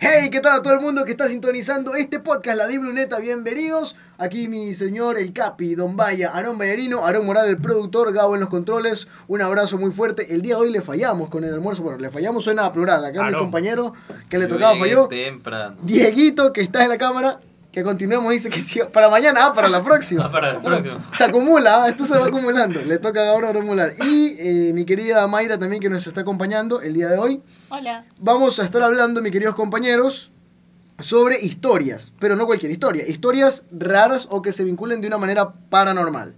Hey, ¿qué tal a todo el mundo que está sintonizando este podcast, La Di Bruneta? Bienvenidos. Aquí mi señor El Capi, Don Vaya, Aarón Ballarino, Aarón Moral, el productor, Gabo en los controles. Un abrazo muy fuerte. El día de hoy le fallamos con el almuerzo. Bueno, le fallamos suena a plural. Acá mi compañero que le tocaba llegué falló. temprano. Dieguito, que está en la cámara, que continuemos, dice que sí. Para mañana, ah, para la próxima. Ah, para próximo. Se acumula, ah, esto se va acumulando. Le toca ahora a Molar. Y eh, mi querida Mayra también que nos está acompañando el día de hoy. Hola. Vamos a estar hablando, mis queridos compañeros, sobre historias, pero no cualquier historia, historias raras o que se vinculen de una manera paranormal.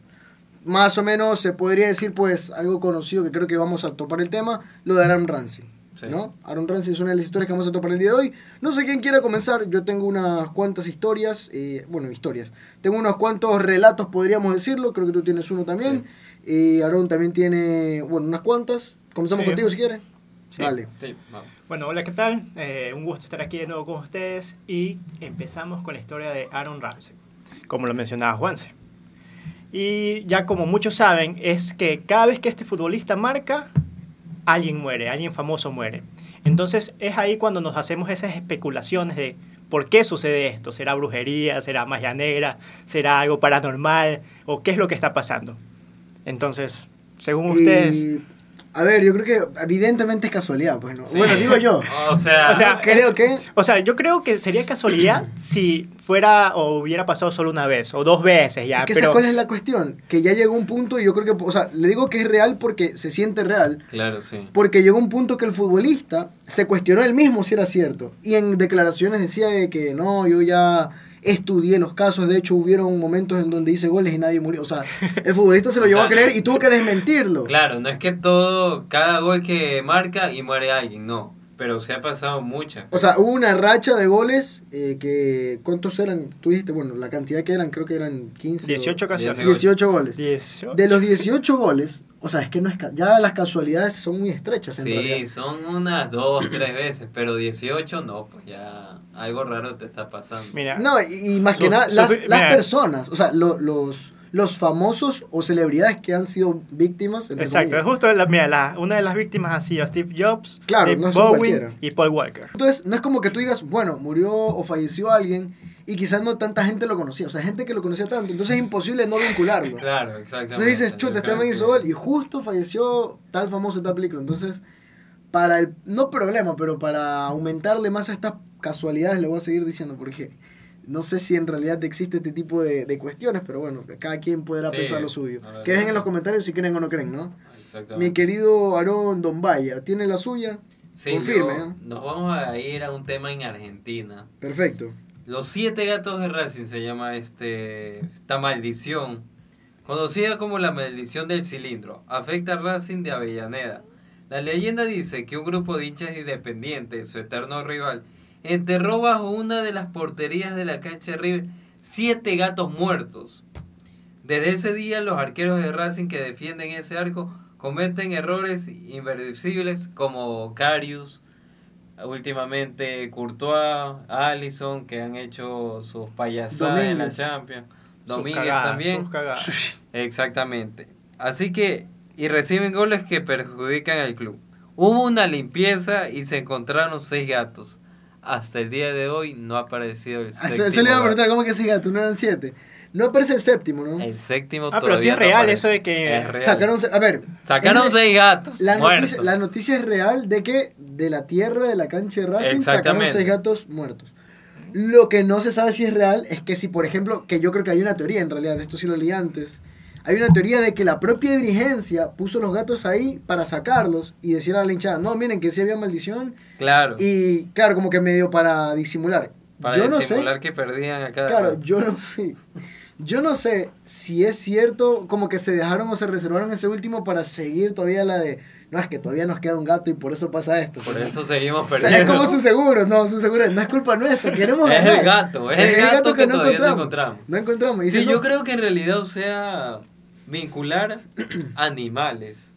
Más o menos se podría decir, pues, algo conocido que creo que vamos a topar el tema, lo de Aaron Ramsey. Sí. ¿no? Aaron Ramsey es una de las historias que vamos a topar el día de hoy. No sé quién quiera comenzar, yo tengo unas cuantas historias, eh, bueno, historias. Tengo unos cuantos relatos, podríamos decirlo, creo que tú tienes uno también. Eh, Aaron también tiene, bueno, unas cuantas. Comenzamos Sí. contigo si quieres. Sí. Dale. Sí, vamos. Bueno, hola, ¿qué tal? Eh, un gusto estar aquí de nuevo con ustedes y empezamos con la historia de Aaron Ramsey, como lo mencionaba Juanse. Y ya como muchos saben, es que cada vez que este futbolista marca, alguien muere, alguien famoso muere. Entonces es ahí cuando nos hacemos esas especulaciones de por qué sucede esto. ¿Será brujería? ¿Será magia negra? ¿Será algo paranormal? ¿O qué es lo que está pasando? Entonces, según ustedes... Y, a ver, yo creo que evidentemente es casualidad, pues no. Sí. Bueno, digo yo. O sea, O sea, creo que O sea, yo creo que sería casualidad si fuera o hubiera pasado solo una vez o dos veces ya. es que pero ¿sabes cuál es la cuestión? Que ya llegó un punto y yo creo que, o sea, le digo que es real porque se siente real, claro, sí. porque llegó un punto que el futbolista se cuestionó él mismo si era cierto y en declaraciones decía de que no, yo ya estudié los casos, de hecho hubieron momentos en donde hice goles y nadie murió, o sea, el futbolista se lo llevó a creer y tuvo que desmentirlo. Claro, no es que todo, cada gol que marca y muere alguien, no. Pero se ha pasado muchas. O sea, hubo una racha de goles eh, que, ¿cuántos eran? Tú dijiste, bueno, la cantidad que eran, creo que eran 15. o- 18 ocasiones. 18 goles. 18. De los 18 goles, o sea, es que no es ca- ya las casualidades son muy estrechas en Sí, realidad. son unas dos, tres veces, pero 18 no, pues ya algo raro te está pasando. Mira, No, y, más que nada, las, mira. las personas, o sea, lo- los, los famosos o celebridades que han sido víctimas. exacto. Es justo la, mira, la- una de las víctimas ha sido Steve Jobs, Claro, no son Bowie cualquiera. y Paul Walker. Entonces, no es como que tú digas, bueno, murió o falleció alguien y quizás no tanta gente lo conocía, o sea, gente que lo conocía tanto, entonces es imposible no vincularlo. Claro, exactamente. Entonces dices, chuta, este que- hizo gol y justo falleció tal famoso, tal película. Entonces, para el, no problema, pero para aumentarle más a estas casualidades, le voy a seguir diciendo, porque no sé si en realidad existe este tipo de, de cuestiones, pero bueno, cada quien podrá Sí, pensar lo suyo. ver. Que dejen en los comentarios si creen o no creen, ¿no? Mi querido Aarón Dombaya, ¿tiene la suya? Sí, confirme, yo- ¿eh? Nos vamos a ir a un tema en Argentina. Perfecto. Los siete gatos de Racing se llama este esta maldición, conocida como la maldición del cilindro. Afecta a Racing de Avellaneda. La leyenda dice que un grupo de hinchas independientes, su eterno rival, enterró bajo una de las porterías de la cancha de River siete gatos muertos. Desde ese día los arqueros de Racing que defienden ese arco cometen errores inversibles como Carius, últimamente Courtois, Allison, que han hecho sus payasadas en la Domínguez. Champions. Domínguez cagadas, también. Exactamente. Así que, y reciben goles que perjudican al club. Hubo una limpieza y se encontraron seis gatos. Hasta el día de hoy no ha aparecido el Ah, séptimo. Eso, le iba a preguntar, ¿cómo que ese gato? ¿No eran siete? No aparece el séptimo, ¿no? El séptimo Ah, pero sí todavía es no real aparece. eso de que Es real. Sacaron, a ver. Sacaron seis gatos La muertos. noticia, la noticia es real de que de la tierra de la cancha de Racing sacaron seis gatos muertos. Lo que no se sabe si es real es que si, por ejemplo, que yo creo que hay una teoría en realidad, de esto sí lo leí antes, hay una teoría de que la propia dirigencia puso los gatos ahí para sacarlos y decir a la hinchada, no, miren que sí había maldición Claro. y claro, como que medio para disimular. para yo no disimular sé, que perdían a cada claro, rato. yo no sé. Yo no sé si es cierto como que se dejaron o se reservaron ese último para seguir todavía la de, no, es que todavía nos queda un gato y por eso pasa esto. Por eso seguimos O sea, perdiendo. es como su seguro, no, su seguro, no es culpa nuestra, queremos Es ganar. el gato, es el gato que todavía no encontramos. No encontramos. Y Sí, si no- yo creo que en realidad, o sea, vincular animales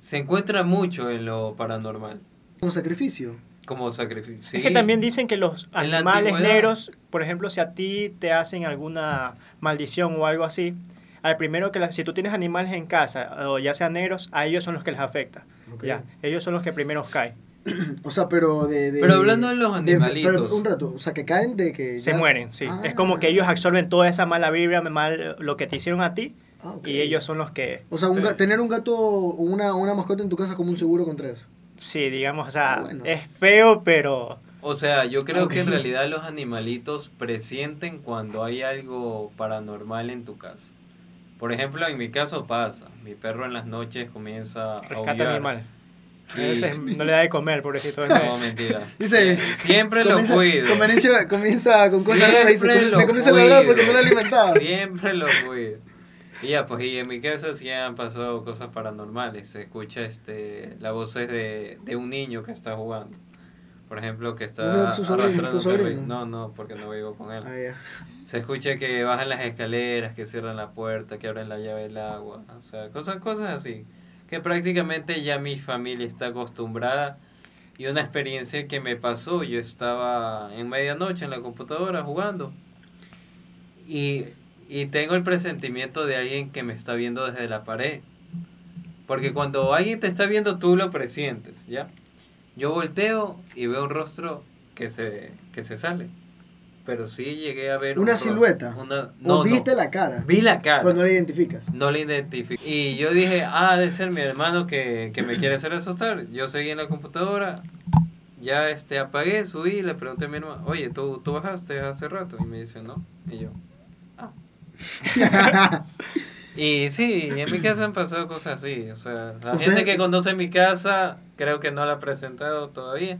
se encuentra mucho en lo paranormal. Un sacrificio. como sacrificio. Es que también dicen que los animales negros, por ejemplo, si a ti te hacen alguna maldición o algo así, al primero que la- si tú tienes animales en casa, o ya sean negros, a ellos son los que les afecta. Ya, ellos son los que primero caen. O sea, pero de, de- Pero hablando de los de- animalitos. pero un rato, o sea, que caen de que... Se mueren, sí. Ah. Es como que ellos absorben toda esa mala vibra, mal, lo que te hicieron a ti, Ah, ok. y ellos son los que, O sea, un ga- tener un gato o una, una mascota en tu casa es como un seguro contra eso. sí, digamos, o sea, Ah, bueno. es feo, pero O sea, yo creo que en realidad los animalitos presienten cuando hay algo paranormal en tu casa. Por ejemplo, en mi caso pasa. Mi perro en las noches comienza a rescata aullar. animales. A Y- veces no le da de comer, pobrecito. No, mentira. Dice, Siempre lo comienza, cuido. Comienza, comienza con cosas raras y dice, "Comienza- lo me comienza a ladrar porque no lo he alimentado. Siempre lo cuido. Y ya, pues, y en mi casa sí han pasado cosas paranormales. Se escucha este, la voz de, de un niño que está jugando. Por ejemplo, que está ¿No es sobrino, arrastrando sobrino? No, no, porque no vivo con él. Ah, ya. Se escucha que bajan las escaleras, que cierran la puerta, que abren la llave del agua. O sea, cosas, cosas así. Que prácticamente ya mi familia está acostumbrada. Y una experiencia que me pasó, yo estaba en medianoche en la computadora jugando. Y, y tengo el presentimiento de alguien que me está viendo desde la pared. Porque cuando alguien te está viendo, tú lo presientes, ¿ya? Yo volteo y veo un rostro que se, que se sale. Pero sí llegué a ver un Una rostro- silueta. Una, o no, viste no. la cara. Vi la cara. Cuando la identificas. No le identifico. Y yo dije, ah, debe ser mi hermano que, que me quiere hacer asustar. Yo seguí en la computadora, ya este, apagué, subí y le pregunté a mi hermano, oye, ¿tú, ¿tú bajaste hace rato? Y me dice, no. Y yo. y sí, en mi casa han pasado cosas así. O sea, la ¿Usted- gente que conoce mi casa creo que no la ha presentado todavía.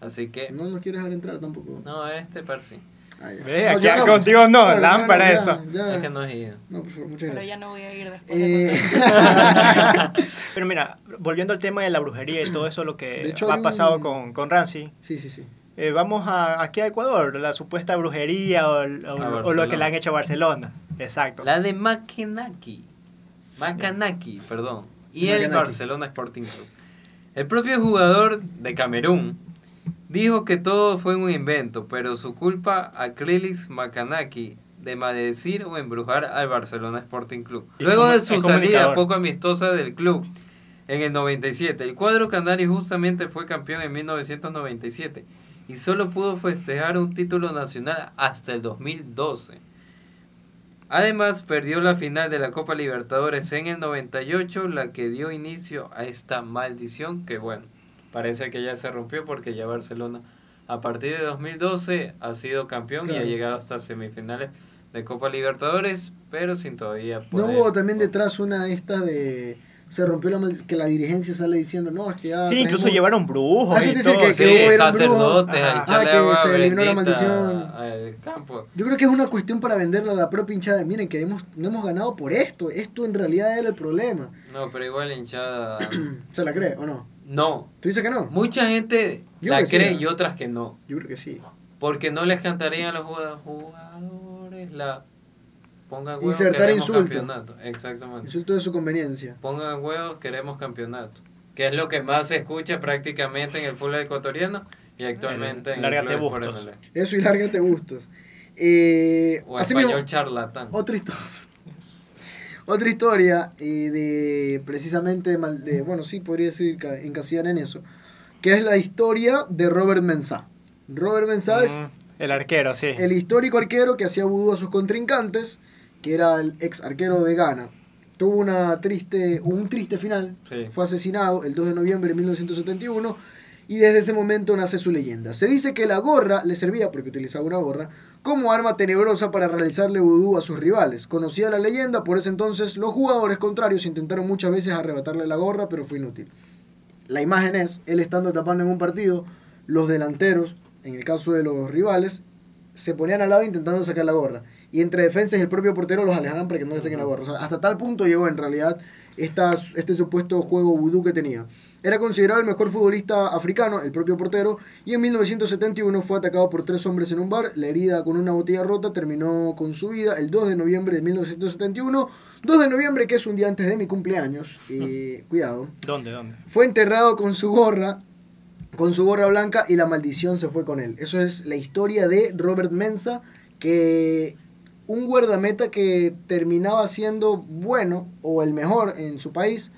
Así que, Si no nos quieres dejar entrar tampoco. no, este par sí. Ah, ya. Ve, No, aquí- no. contigo no, Claro, lámpara claro, eso. ya, ya. Es que no he ido. No, por favor, muchas Pero gracias. ya no voy a ir después de Eh, contar. Pero mira, volviendo al tema de la brujería y todo eso, lo que De hecho, ha pasado un- con, con Ramsey, sí, sí, sí. Eh, vamos a, aquí a Ecuador, la supuesta brujería o, lo que le han hecho a Barcelona. Exacto. La de Macanaki. Macanaki, perdón. Y el. Barcelona Sporting Club. El propio jugador de Camerún dijo que todo fue un invento, pero su culpa a Krilis Macanaki de maldecir o embrujar al Barcelona Sporting Club. Luego de su salida poco amistosa del club en el 97, el cuadro canario justamente fue campeón en 1997 y solo pudo festejar un título nacional hasta el 2012. Además, perdió la final de la Copa Libertadores en el 98, la que dio inicio a esta maldición que, bueno, parece que ya se rompió porque ya Barcelona a partir de 2012 ha sido campeón y ha llegado hasta semifinales de Copa Libertadores, pero sin todavía ¿No poder- hubo también detrás una de estas de... Se rompió la... mal- que la dirigencia sale diciendo, no, es que ya... Sí, incluso llevaron brujos Ah, y todo. que- que sacerdotes, Ah, que agua se eliminó la maldición. campo. Yo creo que es una cuestión para venderle a la propia hinchada. Miren, que hemos, no hemos ganado por esto. Esto en realidad era el problema. No, pero igual la hinchada... ¿Se la cree o no? No, ¿Tú dices que no? mucha gente Yo la sí, cree y otras que no. Yo creo que sí. Porque no les cantarían a los jugado- jugadores la... Pongan huevos, Insertar queremos insulto. campeonato. Exactamente. Insulto de su conveniencia. Pongan huevos, queremos campeonato. Que es lo que más se escucha prácticamente en el fútbol ecuatoriano y actualmente en el Lárgate club Sport bustos. MLS. Eso y lárgate gustos. Eh, O así español mismo, charlatán. otra historia. Otra historia eh, de precisamente de, de- bueno, sí podría decir ca- encasillar en eso, que es la historia de Robert Mensah. Robert Mensah es Mm, el arquero, sí. el histórico arquero que hacía vudú a sus contrincantes, que era el ex arquero de Ghana. Tuvo una triste, un triste final, Sí. fue asesinado el 2 de noviembre de 1971 y desde ese momento nace su leyenda. Se dice que la gorra le servía, porque utilizaba una gorra, como arma tenebrosa para realizarle vudú a sus rivales. Conocía la leyenda, por ese entonces los jugadores contrarios intentaron muchas veces arrebatarle la gorra, pero fue inútil. La imagen es él estando tapando en un partido, los delanteros, en el caso de los rivales, se ponían al lado intentando sacar la gorra. Y entre defensas y el propio portero los alejaban para que no le saquen la gorra. O sea, hasta tal punto llegó en realidad esta, este supuesto juego vudú que tenía. Era considerado el mejor futbolista africano, el propio portero, y en 1971 fue atacado por tres hombres en un bar. La herida con una botella rota terminó con su vida el 2 de noviembre de 1971. 2 de noviembre, que es un día antes de mi cumpleaños. Eh, cuidado. ¿Dónde, dónde? Fue enterrado con su gorra con su gorra blanca y la maldición se fue con él. Eso es la historia de Robert Mensa, que un guardameta que terminaba siendo bueno o el mejor en su país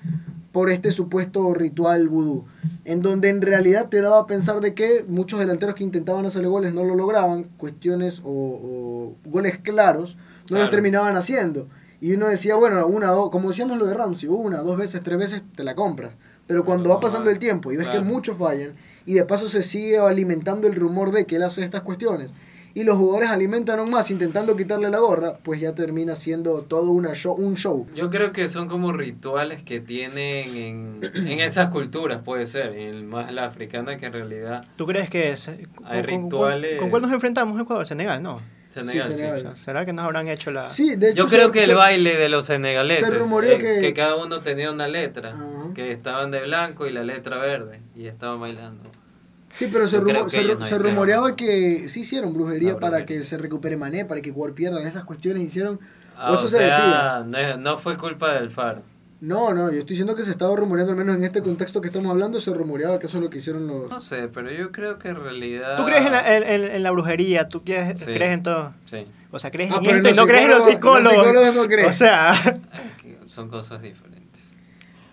por este supuesto ritual vudú, en donde en realidad te daba a pensar de que muchos delanteros que intentaban hacerle goles no lo lograban, cuestiones o, o goles claros, no los Claro. terminaban haciendo. Y uno decía, bueno, una, dos, como decíamos lo de Ramsey, una, dos veces, tres veces te la compras. Pero cuando No, va pasando el tiempo y ves claro. que muchos fallan, y de paso se sigue alimentando el rumor de que él hace estas cuestiones, y los jugadores alimentan aún más intentando quitarle la gorra, pues ya termina siendo todo una show, un show. Yo creo que son como rituales que tienen en, en esas culturas, puede ser, en más la africana que en realidad ¿Tú crees que es, Hay con- con- rituales- ¿Con cuál nos enfrentamos en Ecuador? Senegal, ¿no? Senegal, Sí, sí. Senegal. O sea, ¿Será que nos habrán hecho la...? Sí, de hecho, Yo creo se- que el se- baile de los senegaleses, se rumoreó eh, que- que... cada uno tenía una letra, Ajá. que estaban de blanco y la letra verde, y estaban bailando. Sí, pero se, rumo- no rumoreaba que sí hicieron brujería para brujería. que se recupere Mané, para que jugador pierdan esas cuestiones hicieron. Ah, o eso o se sea, decía. no, no fue culpa del faro. No, no, yo estoy diciendo que se estaba rumoreando, al menos en este contexto que estamos hablando, se rumoreaba que eso es lo que hicieron los... No sé, pero yo creo que en realidad... ¿Tú crees en la, en, en- en la brujería? ¿Tú Sí. crees en todo? Sí, O sea, ¿crees Ah, en esto y los no crees en los psicólogos- los psicólogos? no creen. O sea, son cosas diferentes.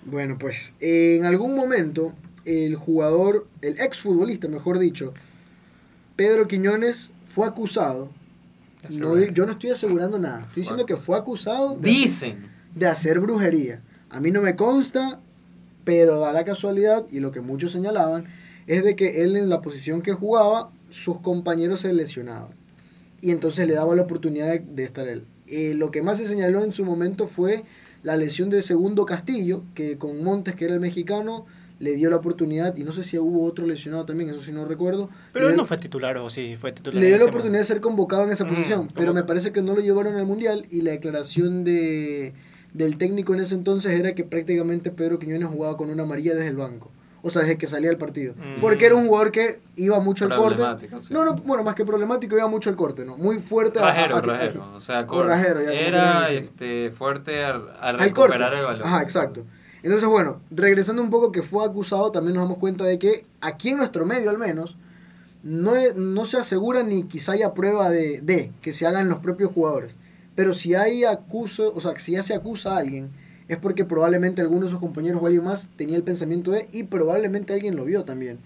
Bueno, pues en algún momento el jugador, el exfutbolista, mejor dicho, Pedro Quiñones fue acusado. No, yo no estoy asegurando nada. Estoy diciendo que fue acusado de, Dicen. de hacer brujería. A mí no me consta, pero da la casualidad, y lo que muchos señalaban, es de que él en la posición que jugaba, sus compañeros se lesionaban. Y entonces le daba la oportunidad de, de estar él. Eh, lo que más se señaló en su momento fue la lesión de Segundo Castillo, que con Montes, que era el mexicano, le dio la oportunidad, y no sé si hubo otro lesionado también, eso sí no recuerdo. pero él no fue titular o sí fue titular. le dio la oportunidad de ser convocado en esa Mm, posición, pero me parece que no lo llevaron al mundial y la declaración de, del técnico en ese entonces era que prácticamente Pedro Quiñones jugaba con una amarilla desde el banco, o sea, desde que salía del partido, Mm. porque era un jugador que iba mucho al corte. Problemático, sí. No, no, bueno, más que problemático, iba mucho al corte, ¿no? Muy fuerte a- Rajero, a- a- rajero. O sea, cor- rajero, ya, era este, fuerte a, a al corte. recuperar el balón. Ajá, exacto. Entonces, bueno, regresando un poco que fue acusado, también nos damos cuenta de que aquí en nuestro medio al menos, no, es- no se asegura ni quizá haya prueba de, de que se hagan los propios jugadores. Pero si hay acuso, o sea, si ya se acusa a alguien, es porque probablemente alguno de sus compañeros o alguien más tenía el pensamiento de, y probablemente alguien lo vio también.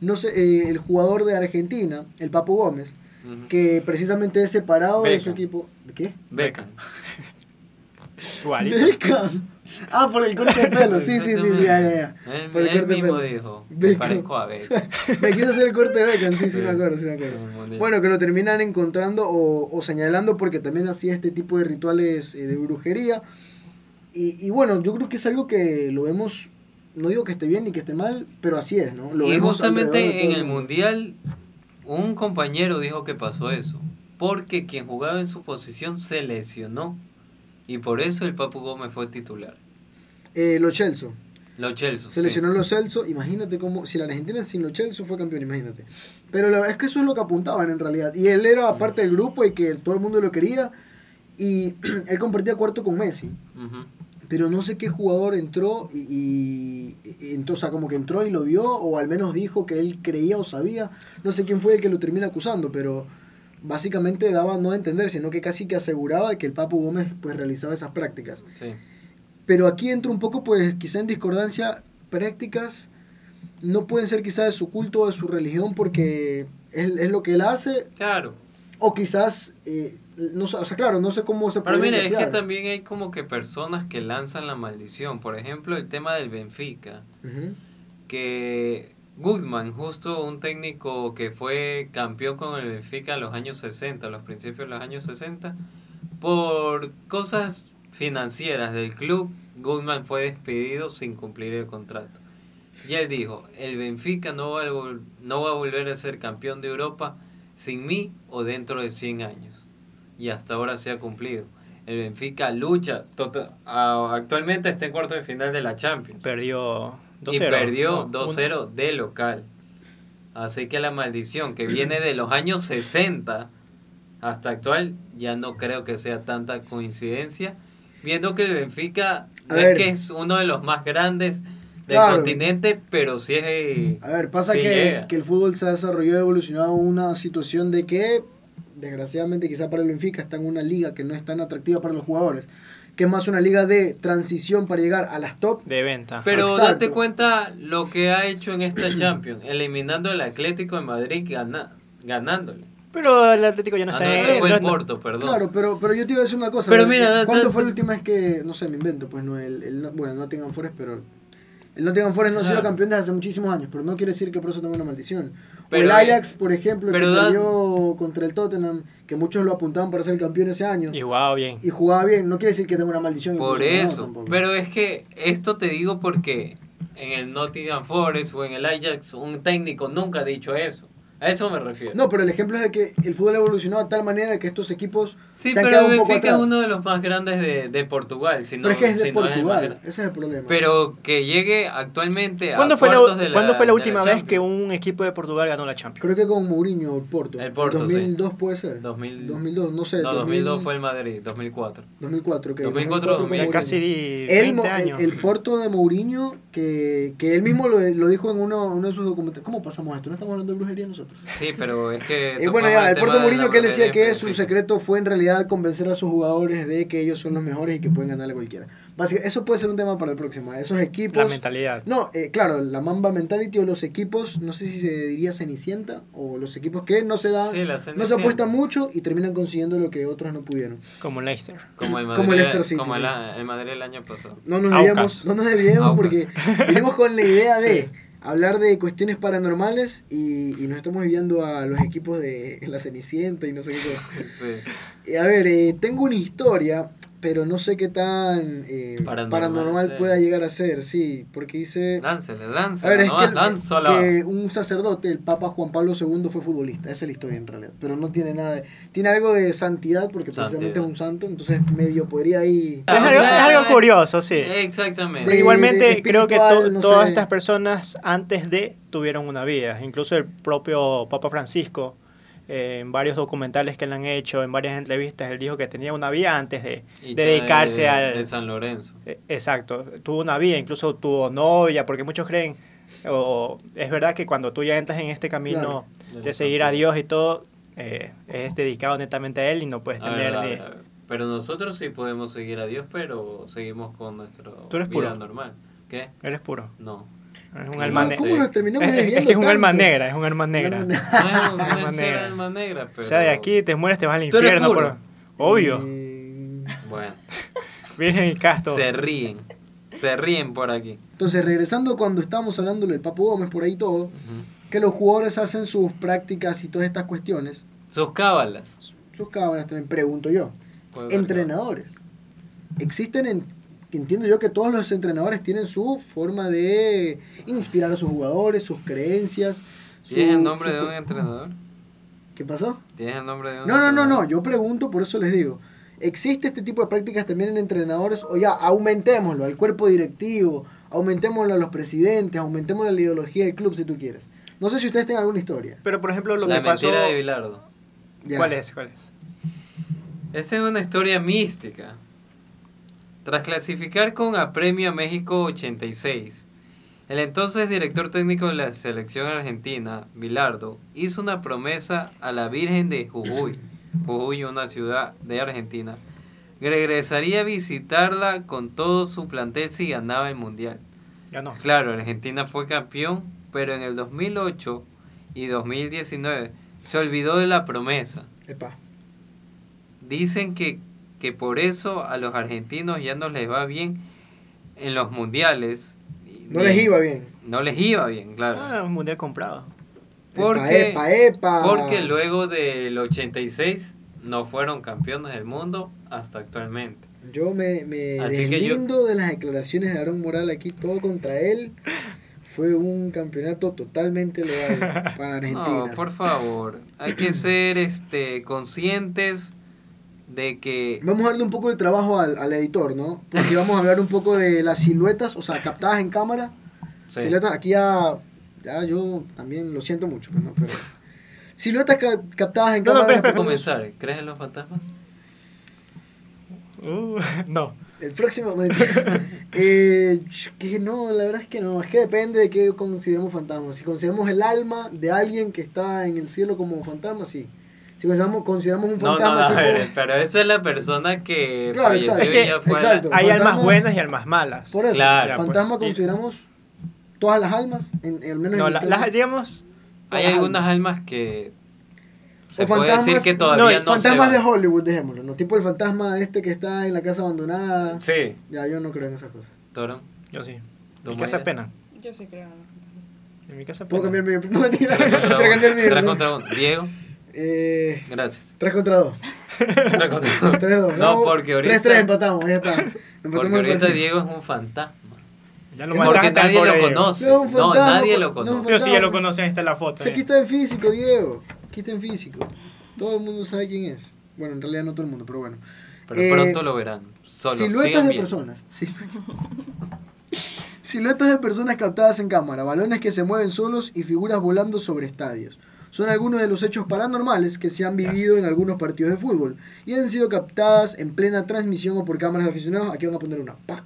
No sé, eh, el jugador de Argentina, el Papu Gómez, Ujú. que precisamente es separado de su Beckham. equipo. ¿De qué? Beckham. Beckham. Ah, por el corte de pelo, sí, sí, sí, sí, ya, ya, ya. Por el corte de pelo. dijo, me parezco a Beckham. Me quise hacer el corte de Beckham, sí, sí, me acuerdo, sí me acuerdo. Bueno, que lo terminan encontrando o, o señalando porque también hacía este tipo de rituales eh, de brujería. Y, y bueno, yo creo que es algo que lo vemos, no digo que esté bien ni que esté mal, pero así es, ¿no? Lo y vemos justamente en el mundial, un compañero dijo que pasó eso. Porque quien jugaba en su posición se lesionó. Y por eso el Papu Gómez fue titular. Eh, Lo Celso. Los Chelsea. Se lesionó Lo Celso, imagínate cómo, si la Argentina sin Lo Celso fue campeón, imagínate. Pero la verdad es que eso es lo que apuntaban en realidad. Y él era parte del grupo y que todo el mundo lo quería. Y él compartía cuarto con Messi. pero no sé qué jugador entró y, y- y entonces, o sea, como que entró y lo vio, o al menos dijo que él creía o sabía, no sé quién fue el que lo termina acusando, pero básicamente daba no a entender, sino que casi que aseguraba que el Papu Gómez pues realizaba esas prácticas. Sí. Pero aquí entra un poco, pues quizá en discordancia, prácticas no pueden ser quizá de su culto o de su religión porque es, es lo que él hace, Claro. o quizás, eh, no, o sea, claro, no sé cómo se Pero puede mira, es que también hay como que personas que lanzan la maldición. Por ejemplo, el tema del Benfica. Que Goodman, justo un técnico que fue campeón con el Benfica en los años 60, a los principios de los años 60, por cosas financieras del club, Goodman fue despedido sin cumplir el contrato. Y él dijo, el Benfica no va a, no va a volver a ser campeón de Europa sin mí o dentro de 100 años. Y hasta ahora se ha cumplido. El Benfica lucha, tota- a- actualmente está en cuarto de final de la Champions. Perdió 2-0. Y perdió No, 2-0 de local. Así que la maldición que viene de los años 60 hasta actual, ya no creo que sea tanta coincidencia. Viendo que el Benfica es ver. que es uno de los más grandes del Claro. continente, pero sí es... A ver, pasa sí que, que el fútbol se ha desarrollado y evolucionado una situación de que, desgraciadamente, quizá para el Benfica está en una liga que no es tan atractiva para los jugadores, que es más una liga de transición para llegar a las top. De venta. Pero Exacto. date cuenta lo que ha hecho en esta Champions, eliminando al Atlético de Madrid gana- ganándole. Pero el Atlético ya no Ah, está no, en- ese fue no- el no- Porto, perdón. Claro, pero, pero yo te iba a decir una cosa. Pero mira, da- ¿cuándo da- fue la última vez que, no sé, me invento, pues no, el, el- bueno, el Nottingham Forest, pero el Nottingham Forest no ha sido campeón desde hace muchísimos años, pero no quiere decir que por eso tenga una maldición. Pero, o el Ajax, por ejemplo, que perdió contra el Tottenham, que muchos lo apuntaban para ser el campeón ese año, Y jugaba bien. y jugaba bien, no quiere decir que tenga una maldición. Por eso. Pero es que esto te digo porque en el Nottingham Forest o en el Ajax un técnico nunca ha dicho eso. A eso me refiero. No, pero el ejemplo es de que el fútbol ha evolucionado de tal manera que estos equipos sí, se han pero quedado un poco Benfica atrás. es uno de los más grandes de, de Portugal. Si no, pero es que es de si no Portugal, grande. ese es el problema. Pero que llegue actualmente ¿Cuándo a fue, la, de la, ¿cuándo fue la última vez Champions? que un equipo de Portugal ganó la Champions? Creo que con Mourinho, el Porto. El Porto, 2002 puede ser. 2000 2002, no sé. No, 2002 2000 fue el Madrid, 2004. 2004, ok. 2004, con 2000. Ya Mourinho. casi El, 20 mo- el, años. el Porto de Mourinho, que, que él mismo lo, lo dijo en uno, uno de sus documentales. ¿Cómo pasamos esto? ¿No estamos hablando de brujería nosotros? Sí, pero es que... Eh, bueno, ya, el de Mourinho la que él decía que su secreto fue en realidad convencer a sus jugadores de que ellos son los mejores y que pueden ganarle a cualquiera. Básicamente, eso puede ser un tema para el próximo. Esos equipos... La mentalidad. No, eh, claro, la Mamba Mentality o los equipos, no sé si se diría Cenicienta, o los equipos que no se dan, Sí, la no se apuestan mucho y terminan consiguiendo lo que otros no pudieron. Como Leicester. Como el Madrid, Como el Leicester City, como el, sí. el Madrid el año pasado. No nos debíamos, no nos debíamos porque vinimos con la idea de Sí. Hablar de cuestiones paranormales y, y nos estamos viviendo a los equipos de la Cenicienta y no sé qué cosa. Sí. A ver, eh, tengo una historia, pero no sé qué tan eh, Paranormal paranormal, pueda llegar a ser, sí, porque dice... Láncele, A láncele, ver, es no, que, un sacerdote, el Papa Juan Pablo II, fue futbolista. Esa es la historia en realidad. Pero no tiene nada de... Tiene algo de santidad porque precisamente es un santo. Entonces medio podría ir... Ah, es, algo, sea, es algo curioso, sí. Exactamente. De- igualmente de creo que to- no todas sé. estas personas antes de tuvieron una vida. Incluso el propio Papa Francisco, eh, en varios documentales que le han hecho, en varias entrevistas, él dijo que tenía una vida antes de dedicarse de, al... de San Lorenzo. Eh, Exacto, tuvo una vida, incluso tuvo novia, porque muchos creen, o es verdad que cuando tú ya entras en este camino Claro. de seguir a Dios y todo, eh, es dedicado netamente a Él y no puedes A tener ver, ni- ver. Pero nosotros sí podemos seguir a Dios, pero seguimos con nuestra vida puro. normal. ¿Qué? Eres puro. No. Es un ¿Cómo- alma ¿Cómo, negra. Sí. cómo nos terminamos Es, es que es un alma negra, es un alma negra. No Alma negra. alma negra, O pero... sea, de aquí te mueres, te vas al ¿Tú eres infierno. puro? por- Obvio. Eh, Bueno, Viene el casto. se ríen. Se ríen por aquí. Entonces, regresando cuando estábamos hablando del Papo Gómez, por ahí todo, que los jugadores hacen sus prácticas y todas estas cuestiones, Sus cábalas. sus cabras también, pregunto yo. Entrenadores. Existen en... Entiendo yo que todos los entrenadores tienen su forma de inspirar a sus jugadores, sus creencias. su- ¿Tienes el nombre su- de un entrenador? ¿Qué pasó? ¿Tienes el nombre de un No, no, no, no, yo pregunto, por eso les digo. ¿Existe este tipo de prácticas también en entrenadores? O ya, aumentémoslo al cuerpo directivo, aumentémoslo a los presidentes, aumentémoslo a la ideología del club si tú quieres. No sé si ustedes tienen alguna historia. Pero, por ejemplo, lo La que pasó... mentira de Bilardo. Ya. ¿Cuál es? ¿Cuál es? Esta es una historia mística. Tras clasificar con Apremio a México 86, el entonces director técnico de la selección argentina, Bilardo, hizo una promesa a la Virgen de Jujuy, Jujuy, una ciudad de Argentina, que regresaría a visitarla con todo su plantel si ganaba el Mundial. Ganó. Claro, Argentina fue campeón, pero en el 2008 y 2019 se olvidó de la promesa. Epa. Dicen que, que por eso a los argentinos ya no les va bien en los mundiales. No les iba bien. No les iba bien, claro. Ah, un mundial comprado. Porque, epa, epa, epa. porque luego del 86 no fueron campeones del mundo hasta actualmente. Yo me, me Así que yo- de las declaraciones de Aaron Moral aquí, todo contra él. Fue un campeonato totalmente legal para Argentina. No, por favor, hay que ser este conscientes de que Vamos a darle un poco de trabajo al, al editor, ¿no? Porque vamos a hablar un poco de las siluetas, o sea, captadas en cámara. sí, Siluetas, aquí ya, ya yo también lo siento mucho, pues, ¿no? Pero, siluetas ca- captadas en No, no, cámara. para pues, comenzar, ¿crees en los fantasmas? Uh, no. El próximo. no, eh, que no, la verdad es que no. Es que depende de qué consideremos fantasma. Si consideramos el alma de alguien que está en el cielo como fantasma, sí. Si consideramos, consideramos un No, no, fantasma. a tipo- ver, pero esa es la persona que Claro, falleció exacto. Es que- y ya fue exacto. Hay fantasma- almas buenas y almas malas. Por eso, Claro, fantasma pues, y- consideramos todas las almas, en, en- al menos No, en la- las, digamos, Hay algunas almas. almas que se O puede decir fantasmas- que todavía no, no, fantasmas se de. Hollywood, dejémoslo, ¿no? Tipo el fantasma este que está en la casa abandonada. Sí, Ya, yo no creo en esas cosas. Toro. yo sí. ¿Tú, Mi casa Mayra? pena. Yo sí creo. En mi casa Puedo pena. cambiar mi. No, mentira, quiero cambiar mi. Diego, Eh, gracias. 3 contra 2. Tres contra uno. 3 2. No, porque ahorita, 3-3 empatamos, ya está. porque Empatamos el ahorita. Diego es un fantasma. Ya lo Porque nadie lo conoce. No, un No, fantasma, nadie lo conoce. Pero sí, ya lo fantasma. conocen, está la foto. Si aquí eh. está en físico, Diego. Aquí está en físico. Todo el mundo sabe quién es. Bueno, en realidad no todo el mundo, pero bueno. Pero Eh, pronto lo verán. Solo Siluetas de personas. Sí. Siluetas de personas captadas en cámara, balones que se mueven solos y figuras volando sobre estadios. Son algunos de los hechos paranormales que se han vivido en algunos partidos de fútbol y han sido captadas en plena transmisión o por cámaras de aficionados. Aquí van a poner una. ¡Pac!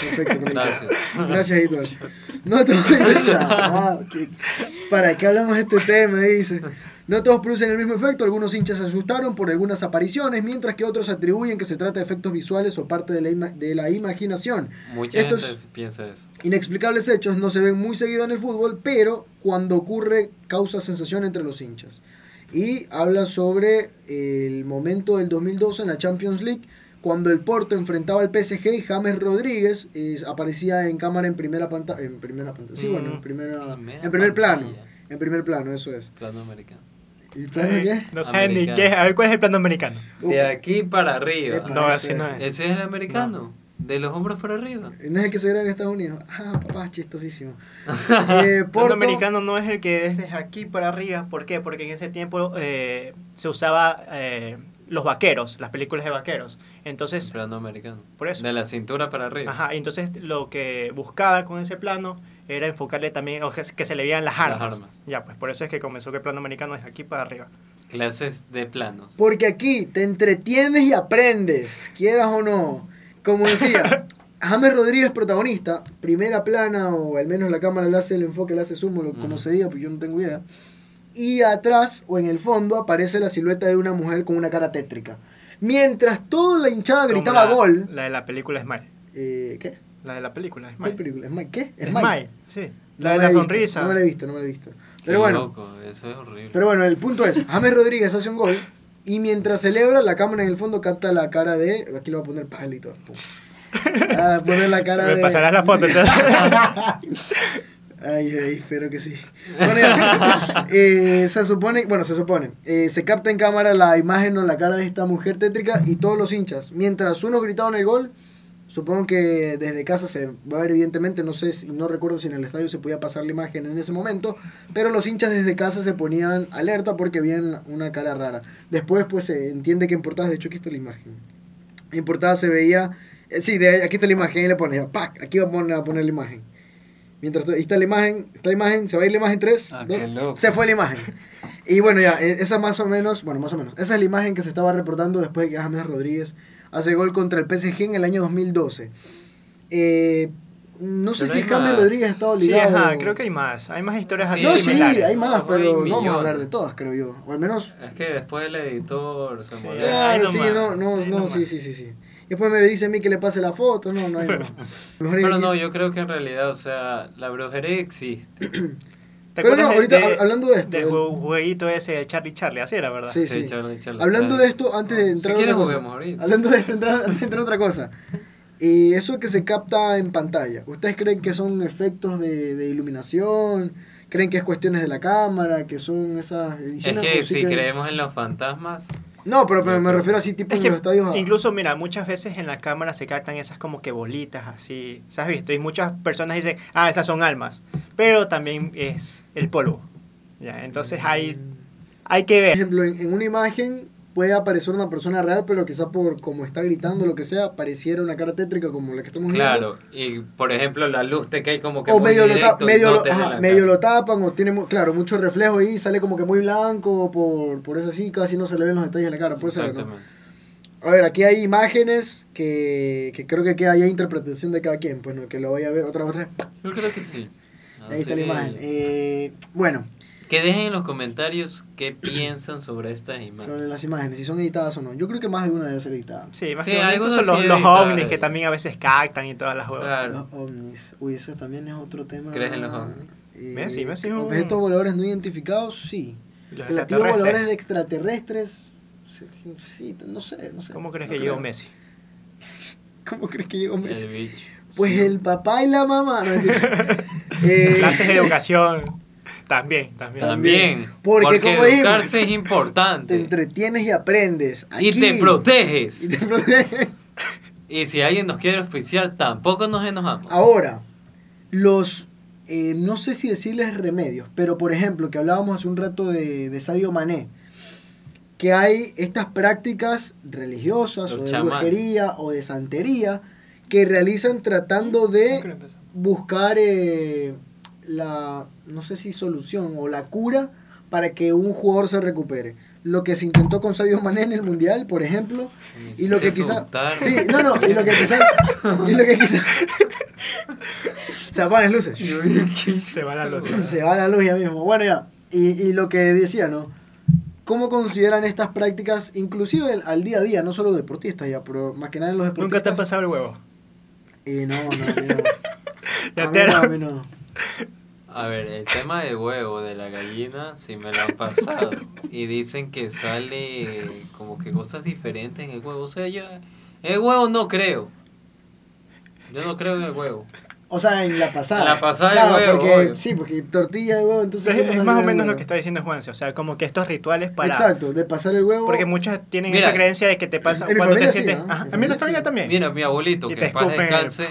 Perfecto. Gracias. Gracias, Editor. No todos dicen "Ah. ¿Para qué hablamos de este tema? Dice. No todos producen el mismo efecto, algunos hinchas se asustaron por algunas apariciones, mientras que otros atribuyen que se trata de efectos visuales o parte de la, ima- de la imaginación. Mucha Estos gente piensa eso. inexplicables hechos no se ven muy seguido en el fútbol, pero cuando ocurre causa sensación entre los hinchas. Y habla sobre el momento del 2012 en la Champions League, cuando el Porto enfrentaba al PSG y James Rodríguez eh, aparecía en cámara en primera pantalla. En primera pantalla. Sí, Mm. bueno, en, primera, Primera en primer plano. En primer plano, eso es. Plano americano. ¿Y plano Eh, qué? No saben ni qué. A ver, ¿cuál es el plano americano? De aquí para arriba. Epa. No, así no es. Ese es el americano. De los hombros para arriba. ¿No es el que se graba en Estados Unidos? Ah, papá, chistosísimo. El eh, plano Porto, americano no es el que es desde aquí para arriba. ¿Por qué? Porque en ese tiempo eh, se usaba eh, los vaqueros, las películas de vaqueros. Entonces, Plano americano. por eso. De la cintura para arriba. Ajá, entonces lo que buscaba con ese plano era enfocarle también, o que, se le vieran las Las armas. armas. Ya, pues por eso es que comenzó que el plano americano es aquí para arriba. Clases de planos. Porque aquí te entretienes y aprendes, quieras o no. Como decía, James Rodríguez protagonista, primera plana o al menos la cámara le hace el enfoque, le hace zoom, o lo- como Ujú. se diga, pues yo no tengo idea. Y atrás o en el fondo aparece la silueta de una mujer con una cara tétrica. Mientras toda la hinchada Como gritaba la- gol. La de la película Smile. Eh, ¿Qué? La de la película Smile. ¿Cuál película? ¿Qué? Smile, sí. No La de me la visto, sonrisa. No me la he visto, no me la he visto. Qué Pero bueno, loco, eso es horrible. pero bueno, el punto es, James Rodríguez hace un gol y mientras celebra, la cámara en el fondo capta la cara de... Aquí le voy a poner palito. Ah, poner la cara Me de... pasarás la foto. entonces. Ay, ay, espero que sí. Bueno, ya, eh, se supone, bueno, se supone, eh, se capta en cámara la imagen o la cara de esta mujer tétrica y todos los hinchas. Mientras unos gritaban el gol, supongo que desde casa se va a ver evidentemente, no sé si, no recuerdo si en el estadio se podía pasar la imagen en ese momento, pero los hinchas desde casa se ponían alerta porque veían una cara rara. Después pues se entiende que en portadas, de hecho aquí está la imagen. En portada se veía, eh, sí, de, aquí está la imagen, y le pones, ¡pac! Aquí va a poner, la imagen. Mientras ahí está la imagen, está la imagen, se va a ir la imagen 3, Ah, se fue la imagen. Y bueno, ya, eh, esa más o menos, bueno, más o menos, esa es la imagen que se estaba reportando después de que James Rodríguez hace gol contra el PSG en el año 2012. Eh, no sé Pero si hay James. Rodríguez estaba Sí, ligado. ajá, creo que hay más. Hay más historias Sí, así No, sí, similares. hay más, No, pero hay no vamos a hablar de todas, creo yo. O al menos Es que después el editor se Sí, molesta. Claro, sí, no, no, sí, no, sí, sí, sí, sí. Después me dice a mí que le pase la foto, no, no hay más. Pero no, yo creo que en realidad, o sea, la brujería existe. ¿Te Pero no, ahorita de- hab- hablando de esto, Del el- jue- jueguito ese de Charlie Charlie, así era, ¿verdad? Sí, sí. Charlie, Charlie, Hablando Charlie. de esto, antes de Si entrar a quieres juguemos ahorita. hablando de esto, entrar, antes de entrar otra cosa, y eso que se capta en pantalla, ¿ustedes creen que son efectos de, de iluminación? ¿Creen que es cuestiones de la cámara? ¿Que son esas Es ediciones? que o sí si creen- creemos en los fantasmas, No, pero, me creo- refiero así, tipo Es en que los estadios... incluso, mira, muchas veces en la cámara se captan esas como que bolitas así, ¿se has visto? Y muchas personas dicen, ah, esas son almas, pero también es el polvo. Ya, entonces hay, hay que Por ver. ejemplo, en, en una imagen puede aparecer una persona real, pero quizá por como está gritando, lo que sea, pareciera una cara tétrica como la que estamos viendo. claro. Y por ejemplo, la luz te cae como que o muy medio, lo, ta- y medio, no lo, ajá, medio tapan o tiene, claro, mucho reflejo ahí, sale como que muy blanco, por, por eso así casi no se le ven los detalles en la cara, puede ser, ¿no? A ver, aquí hay imágenes que, que creo que queda ya interpretación de cada quien, pues no, que lo vaya a ver otra otra. Yo creo que sí. Ahí está la imagen. Eh, bueno, Que dejen en los comentarios qué piensan sobre estas sobre imágenes. las imágenes, si son editadas o no. Yo creo que más de una debe ser editada. Sí, más Sí, que algunos incluso los, ovnis que también a veces captan y todas las huevas. Claro. Los ovnis. Uy, ese también es otro tema. ¿Crees en los ovnis? Eh, Messi, Messi Objetos voladores no identificados, sí. Los Platillos voladores extraterrestres. extraterrestres, sí, sí, no sé, no sé. ¿Cómo crees No que creo. llegó Messi? ¿Cómo crees que llegó Messi? El bicho. Pues el papá y la mamá. No. Eh, Clases de educación. También, también. También. Porque, Porque, como dijimos, educarse es te importante. entretienes y aprendes. Y te proteges. Y te proteges. Y si alguien nos quiere auspiciar, tampoco nos enojamos. Ahora, los, eh, no sé si decirles remedios, pero por ejemplo, que hablábamos hace un rato de, de Sadio Mané, que hay estas prácticas religiosas Los o de chamanes. brujería o de santería que realizan tratando de buscar eh, la, no sé si solución o la cura para que un jugador se recupere. Lo que se intentó con Sadio Mané en el Mundial, por ejemplo, y lo que quizá... Insultar. Sí, no, no, y lo que quizá... Y lo que quizá... Se apagan las luces. Se va la luz. Se va la luz ya mismo. Bueno, ya. Y, y lo que decía, ¿no? ¿Cómo consideran estas prácticas, inclusive al- día a día, no solo deportistas ya, pero más que nada en los deportistas? Nunca te ha pasado el huevo. Eh, no, no, a mí no. Ya A mí te no, era- a mí no. A ver, el tema del huevo, de la gallina, sí me lo han pasado. Y dicen que sale como que cosas diferentes en el huevo. O sea, yo... El huevo no creo. Yo no creo en el huevo. O sea, en la pasada. En la pasada de huevo, porque- obvio. sí, porque tortilla de huevo, entonces... Es, ¿cómo es sale más o menos lo que está diciendo Juanse. O sea, como que estos rituales para. Exacto, de pasar el huevo... Porque muchos tienen Mira, esa creencia de que te pasa en mi cuando te familia sí, sientes. ¿no? Ajá, En mi a mí la familia sí. también. Mira, mi abuelito, Y que te en paz escupen el- descanse,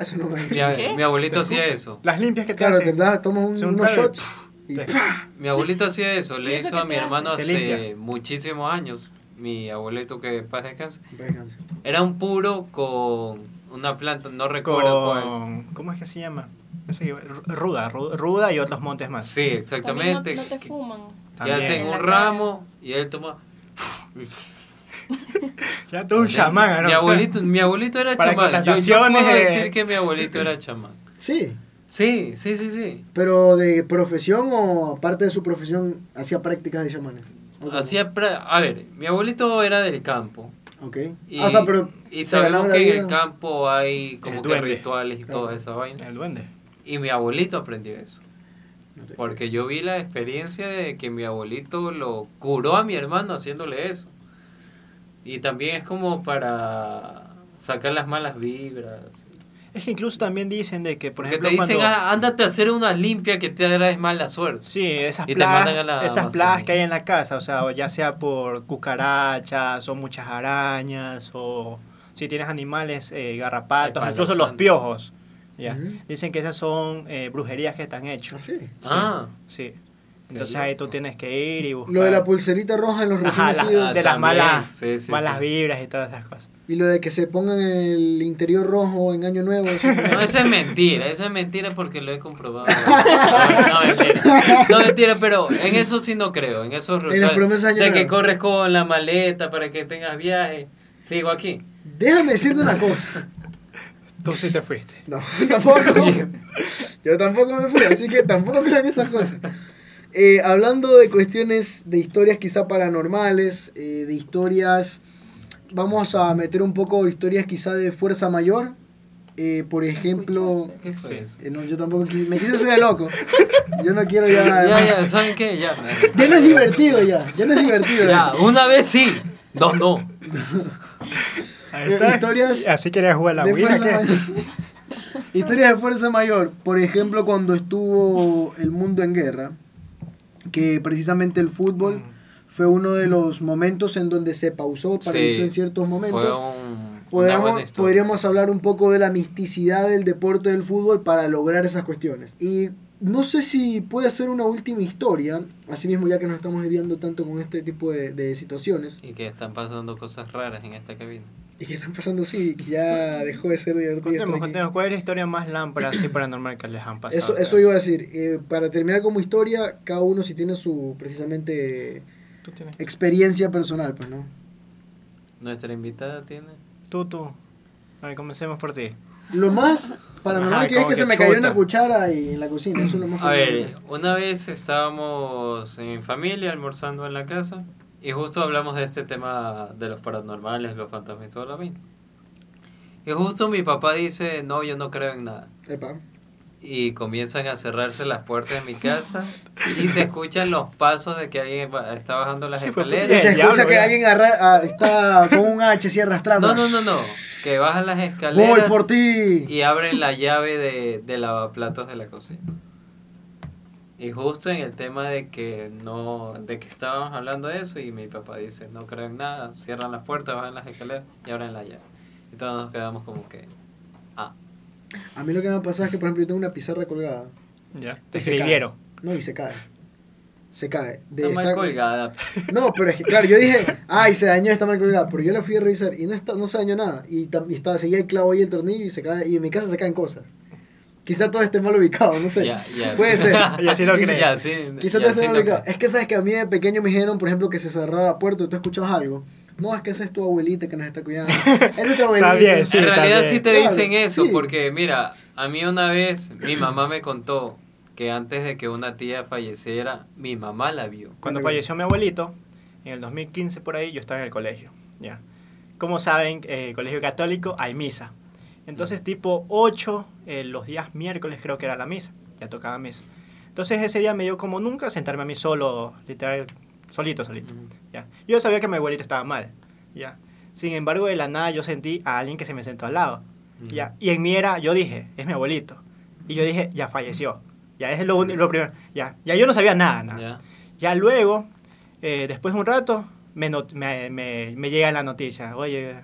Eso no me... mi, ¿Qué? mi abuelito hacía eso. Las limpias que te Claro, te hacen. tomas un- Se un unos shots y... Te- ¡pah! Mi abuelito hacía eso, ¿Y le eso hizo qué a mi te hermano hace? hace Te limpia. muchísimos años. Mi abuelito que en paz descanse. Era un puro con una planta, no recuerdo cuál. Con. ¿Cómo es que se llama? Ese que- Ruda, ru- ruda y otros montes más. Sí, exactamente. También no, no te que- fuman. que También. hacen En un ramo y él toma. Ya tú un chamán, ¿no? Mi O sea, abuelito, mi abuelito era para chamán. Yo, yo puedo eh. decir que mi abuelito era chamán. Sí, Sí, sí, sí, sí. pero de profesión o aparte de su profesión hacía prácticas de chamanes. Hacía a ver, mi abuelito era del campo. Ok. Y, Ah, o sea, pero y se ganaba sabemos que en el campo hay como El que duende. rituales y Claro. toda esa vaina. El duende. Y mi abuelito aprendió eso. Porque yo vi la experiencia de que mi abuelito lo curó a mi hermano haciéndole eso. Y también es como para sacar las malas vibras. Es que incluso también dicen de que, por Porque ejemplo, te dicen, cuando... "Ah, ándate a hacer una limpia que te hará mala suerte. Sí, esas plagas, esas plagas que hay en la casa, o sea, ya sea por cucarachas o muchas arañas o si tienes animales eh, garrapatos, Ay, incluso los piojos. ¿ya? Dicen que esas son eh, brujerías que están ¿Ah, hechas. sí? Ah, Sí. Entonces ahí tú tienes que ir y buscar Lo de la pulserita roja en los recién Ajá, la- nacidos. de las malas, sí, sí, malas sí. vibras y todas esas cosas. Y lo de que se pongan el interior rojo en año nuevo. eso no- eso es mentira, eso es mentira porque lo he comprobado. No, no, mentira. No, mentira, pero en eso sí no creo. En eso En las promesas de año de que corres con la maleta para que tengas viaje. Sigo aquí. Déjame decirte una cosa. Tú sí te fuiste. No, tampoco. Yo tampoco me fui, así que tampoco crean esas cosas. Eh, hablando de cuestiones de historias quizá paranormales, eh, de historias, vamos a meter un poco historias quizá de fuerza mayor. Eh, por ejemplo, ¿Qué fue Sí. eso? eh, no, yo tampoco quise, me quise hacer el loco. Yo no quiero ya. Ya, ya, ¿saben qué? Ya. Ya no es divertido ya, ya no es divertido. Ya, una vez sí, dos no. Ahí Eh, está. historias Así querías jugar la de Ouija, fuerza ¿qué? mayor. Historias de fuerza mayor. Por ejemplo, cuando estuvo el mundo en guerra, que precisamente el fútbol Mm. fue uno de los momentos en donde se pausó, paralizó Sí, en ciertos Fue momentos. un, buena Podríamos, podríamos hablar un poco de la misticidad del deporte del fútbol para lograr esas cuestiones. Y no sé si puede ser una última historia, asimismo ya que nos estamos desviando tanto con este tipo de, de situaciones, Y que están pasando cosas raras en esta cabina. Y que están pasando así, que ya dejó de ser divertido. Contemos, contemos, ¿cuál es la historia más lámpara así paranormal que les han pasado? Eso, eso iba a decir. eh, para terminar como historia, cada uno si tiene su precisamente Tú tienes. experiencia personal, pues, ¿no? Nuestra invitada tiene. Tú, tú. A ver, comencemos por ti. Lo más paranormal Ajá, que es que que se me cayó una cuchara y en la cocina. Eso es lo más A ver, una vez estábamos en familia almorzando en la casa y justo hablamos de este tema de los paranormales, los fantasmas y mismo. Y justo mi papá dice, no, yo no creo en nada. Epa. Y comienzan a cerrarse las puertas de mi casa y se escuchan los pasos de que alguien está bajando las Sí, pues, Y escaleras. se escucha diablo, que ya. alguien arra- ah, está con un H así arrastrando. No, no, no, no. Que bajan las Voy escaleras por ti. y abren la llave de, de lavaplatos de la cocina. Y justo en el tema de que no, de que estábamos hablando de eso y mi papá dice, no creo en nada, cierran las puertas, bajan las escaleras y abren la llave. Y todos nos quedamos como que, ah, A mí lo que me ha pasado es que, por ejemplo, yo tengo una pizarra colgada. Ya. Te escribieron. No, y se cae. Se cae. De está mal colgada. No, pero es que, claro, yo dije, ay, se dañó, está mal colgada. Pero yo la fui a revisar y no, está, no se dañó nada. Y, y estaba, seguía el clavo ahí, el tornillo, y se cae. Y en mi casa se caen cosas. Quizá todo esté mal ubicado, no sé. Ya, ya, Puede sí. ser. Y así lo Quizá-. Ya, sí, Quizá todo esté sí mal lo ubicado. creo. Es que sabes que a mí de pequeño me dijeron, por ejemplo, que se cerrara la puerta y tú escuchabas algo. No, es que esa es tu abuelita que nos está cuidando. Esa es tu abuelita. bien, sí. en realidad también. sí te Claro, dicen eso, sí. porque mira, a mí una vez mi mamá me contó que antes de que una tía falleciera, mi mamá la vio. Cuando falleció mi abuelito, en el 2015 por ahí, yo estaba en el colegio. ¿ya? Como saben, eh, colegio católico hay misa. Entonces, tipo 8, eh, los días miércoles creo que era la misa. Ya tocaba misa. Entonces, ese día me dio como nunca sentarme a mí solo, literal, solito, solito. ¿ya? Yo sabía que mi abuelito estaba mal. ¿ya? Sin embargo, de la nada yo sentí a alguien que se me sentó al lado. ¿ya? Y en mí era, yo dije, es mi abuelito. Y yo dije, ya falleció. Ya es lo, lo primero. Ya, ya yo no sabía nada. nada. Ya. Luego, eh, después de un rato, me, me, me, me llega la noticia. Oye,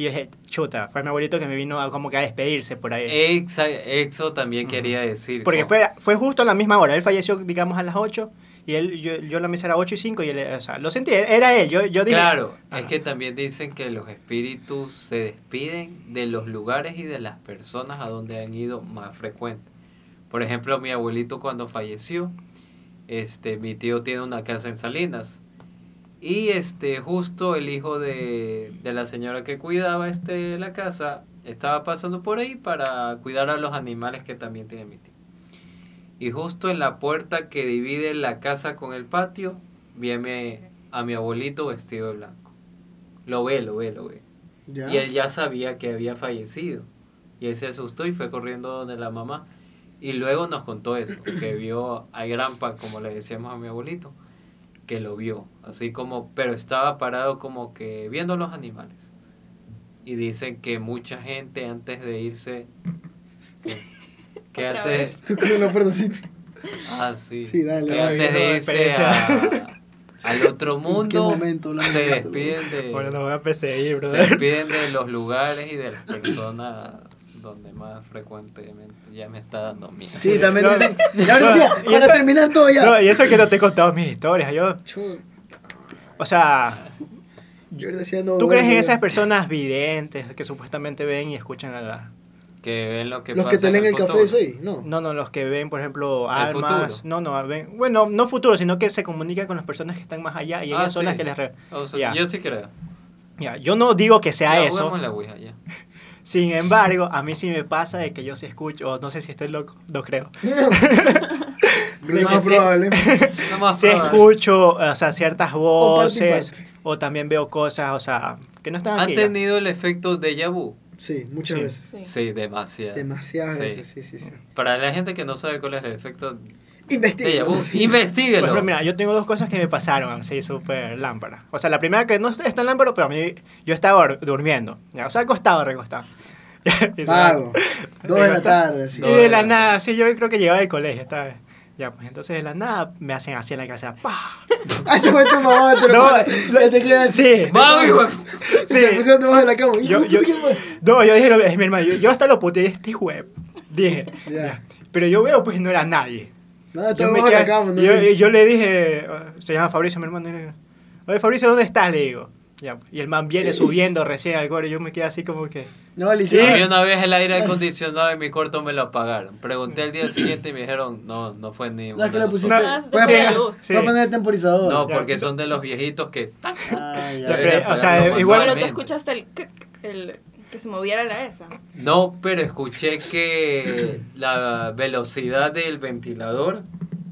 y yo dije, chuta, fue mi abuelito que me vino a, como que a despedirse por ahí. Exa- eso también quería decir. Porque fue, fue justo a la misma hora. Él falleció, digamos, a las 8 y él, yo, yo la misa era 8 y 5 y él, o sea, lo sentí, era él. Yo, yo dije, Claro, Ajá. es que también dicen que los espíritus se despiden de los lugares y de las personas a donde han ido más frecuente. Por ejemplo, mi abuelito cuando falleció, este, mi tío tiene una casa en Salinas. Y este, justo el hijo de, de la señora que cuidaba este, la casa estaba pasando por ahí para cuidar a los animales que también tiene mi tío. Y justo en la puerta que divide la casa con el patio, vi a mi, a mi abuelito vestido de blanco. Lo ve, lo ve, lo ve. Ya. Y él ya sabía que había fallecido. Y él se asustó y fue corriendo donde la mamá. Y luego nos contó eso, que vio a Grampa, como le decíamos a mi abuelito, que lo vio. Así como, pero estaba parado como que viendo los animales. Y dicen que mucha gente antes de irse... Que, que antes... vez. Tú la puerta así. Ah, sí. Sí, dale, Que antes de irse a- al otro ¿En qué mundo, momento se despiden de... Bueno, no voy a perseguir, Se despiden de los lugares y de las personas donde más frecuentemente ya me está dando miedo. Sí, también No, dicen. Ya no, y para eso- terminar todo ya. No, y eso que no te he contado mis historias. Yo, Yo, o sea, yo decía no. ¿tú crees en esas personas videntes que supuestamente ven y escuchan a la... Que ven lo que Los pasa que te en leen el futuro. café, sí, no. No, no, los que ven, por ejemplo, El armas. futuro. No, no, ven, bueno, no futuro, sino que se comunican con las personas que están más allá y Ah, ellas son sí. las que les... re- O sea, Ya. Yo sí creo. Ya, yo no digo que sea Ya eso, la Ouija, ya. Sin embargo, a mí sí me pasa de que yo sí escucho, o no sé si estoy loco, no creo. Lo más probable. Lo más Sí probable. escucho, o sea, ciertas voces, o también veo cosas, o sea, que no están ¿Han ya. tenido el efecto déjà vu? Sí, muchas Sí. veces. Sí. Sí, demasiado. Demasiadas Sí. veces, sí, sí, sí. Para la gente que no sabe cuál es el efecto Déjà vu, Por investíguelo. ejemplo, mira, yo tengo dos cosas que me pasaron así súper lámpara. O sea, la primera que no está tan lámpara, pero a mí, yo estaba dur- durmiendo. Ya, o sea, acostado, recostado. Vago. Dos de la tarde, sí. Y de la nada, sí, yo creo que llegaba del colegio esta vez. Ya, pues entonces de la nada me hacen así en la casa. ¡pah! Ah, ese fue tu mamá, tu No. Ya te quedas así. Sí. ¡Vago, hijo de- Se Sí. pusieron debajo de la cama. Yo, yo, no, yo dije, lo- es mi hermano, yo, yo hasta lo puteé, este web. Dije, Ya. pero yo veo, pues no era nadie. Nada, Yo, me quedé- cama. ¿no? yo, yo le dije, uh, se llama Fabricio, mi hermano, y le digo, oye Fabricio, ¿dónde estás? Le digo, Ya, y el man viene subiendo recién al gore. Yo me quedé así como que. No, le hicieron. mí una vez el aire acondicionado en mi cuarto me lo apagaron. Pregunté el día siguiente y me dijeron, no, no fue ni No, es que le pusiste. nosotros". Ah, se te Voy a fue poner- la luz. Sí. voy a poner el temporizador. No, porque son de los viejitos que... Ah, ya. Ya, pero, Debería o sea, igual- Pero tú escuchaste el, el que se moviera la esa. No, pero escuché que la velocidad del ventilador,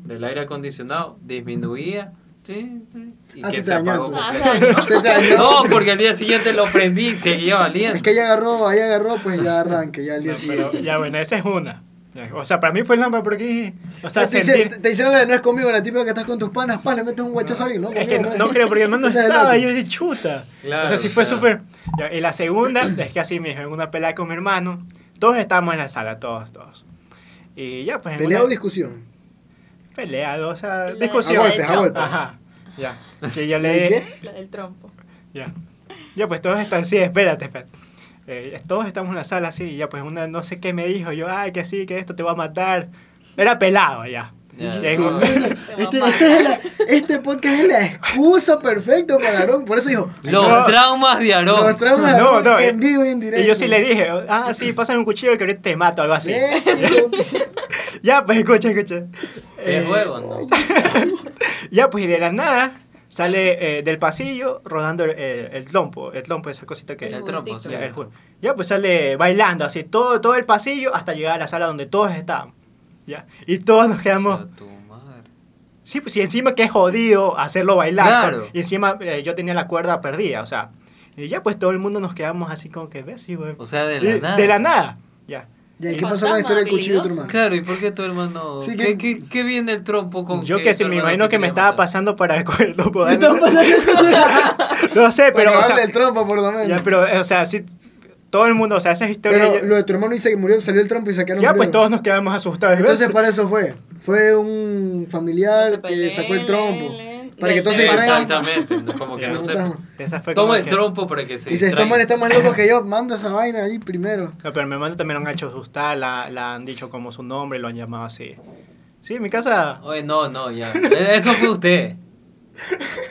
del aire acondicionado, disminuía. Sí, sí, y Ah, que se se dañó, apagó. Ah, se dañó. Se te dañó. No, porque al día siguiente lo prendí y seguía valiendo. Es que ella agarró, ahí agarró, pues ya arranque, ya al día No, siguiente. pero, ya, bueno, esa es una. O sea, para mí fue el nombre porque. O sea, Ah, te, sentir. hice- te hicieron la de no es conmigo, la típica que estás con tus panas, pa, le metes un guachazo a alguien, ¿no? Es que no, no creo, porque el man no el estaba, y yo dije, chuta. Claro, o sea, sí fue claro. súper. Y la segunda, es que así mismo, en una pelea con mi hermano, todos estábamos en la sala, todos, todos. Y ya, pues. ¿Pelea una- o discusión? Pelea, o sea, La- discusión. A golpes, a golpes. Ajá, ya. Sí, yo ¿Y le qué? La del trompo. Ya. Ya, pues todos están, sí, espérate, espérate. Eh, todos estamos en la sala así, y ya, pues una no sé qué me dijo, yo, ay, que sí, que esto te va a matar. Era pelado ya. Este, este, es la- este podcast es la excusa perfecta para Aarón, por eso dijo, Los No. traumas de los Aarón. traumas de No, Aarón no, en vivo y en directo. Y yo sí le dije, ah, sí, pásame un cuchillo que ahorita te mato, algo así. Ya, pues escucha, escucha. De Eh, juego, ¿no? Ya, pues y de la nada sale eh, del pasillo rodando el, el, el trompo, el trompo, esa cosita que... El trompo, sí. Ya, el. Ya, pues sale bailando así todo, todo el pasillo hasta llegar a la sala donde todos estábamos. Ya. Y todos nos quedamos... A tu madre. Sí, pues y encima que es jodido hacerlo bailar. Claro. pues, Y encima eh, yo tenía la cuerda perdida, o sea. Y ya pues todo el mundo nos quedamos así como que, ¿ves? Sí, güey. O sea, de la Y- nada. De la nada. Ya. ¿Y ¿Qué pasó con la historia del cuchillo de tu hermano? Claro, ¿y por qué tu hermano? Sí, ¿Qué, que- qué, qué viene el trompo con Yo que que se me imagino que me estaba pasando para coger el. Me estaba pasando. No sé, pero, Para o sea, el trompo, por lo menos. ya, pero, eh, o sea, sí, todo el mundo, o sea, esa historia... Pero ya- lo de tu hermano dice que murió, salió el trompo y sacaron ya, pues todos nos quedamos asustados. ¿ves? Entonces para eso fue. Fue un familiar que sacó el trompo. Para que todos se distraigan. Exactamente, como que no sé. Fantasma. Esa fue Toma el que- trompo para que se Dice, estos distraiga. manes están más locos que yo, manda esa vaina ahí primero. No, pero mi hermano también lo han hecho asustar, la, la han dicho como su nombre, lo han llamado así. Sí, en mi casa... Oye, no, no, ya. Eh, Eso fue usted.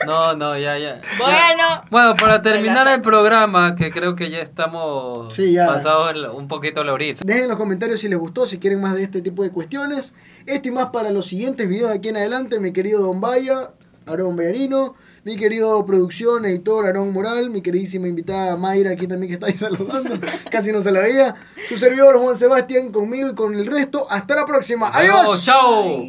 No, no, ya, ya. Bueno. Bueno, para terminar el programa, que creo que ya estamos Sí, ya. pasados un poquito la horita. Dejen en los comentarios si les gustó, si quieren más de este tipo de cuestiones. Esto y más para los siguientes videos de aquí en adelante, mi querido Don Vaya, Aarón Bellarino, mi querido producción, editor Aarón Moral, mi queridísima invitada Mayra, aquí también que está ahí saludando, casi no se la veía. Su servidor Juan Sebastián conmigo y con el resto. Hasta la próxima. ¡Adiós! ¡Chao!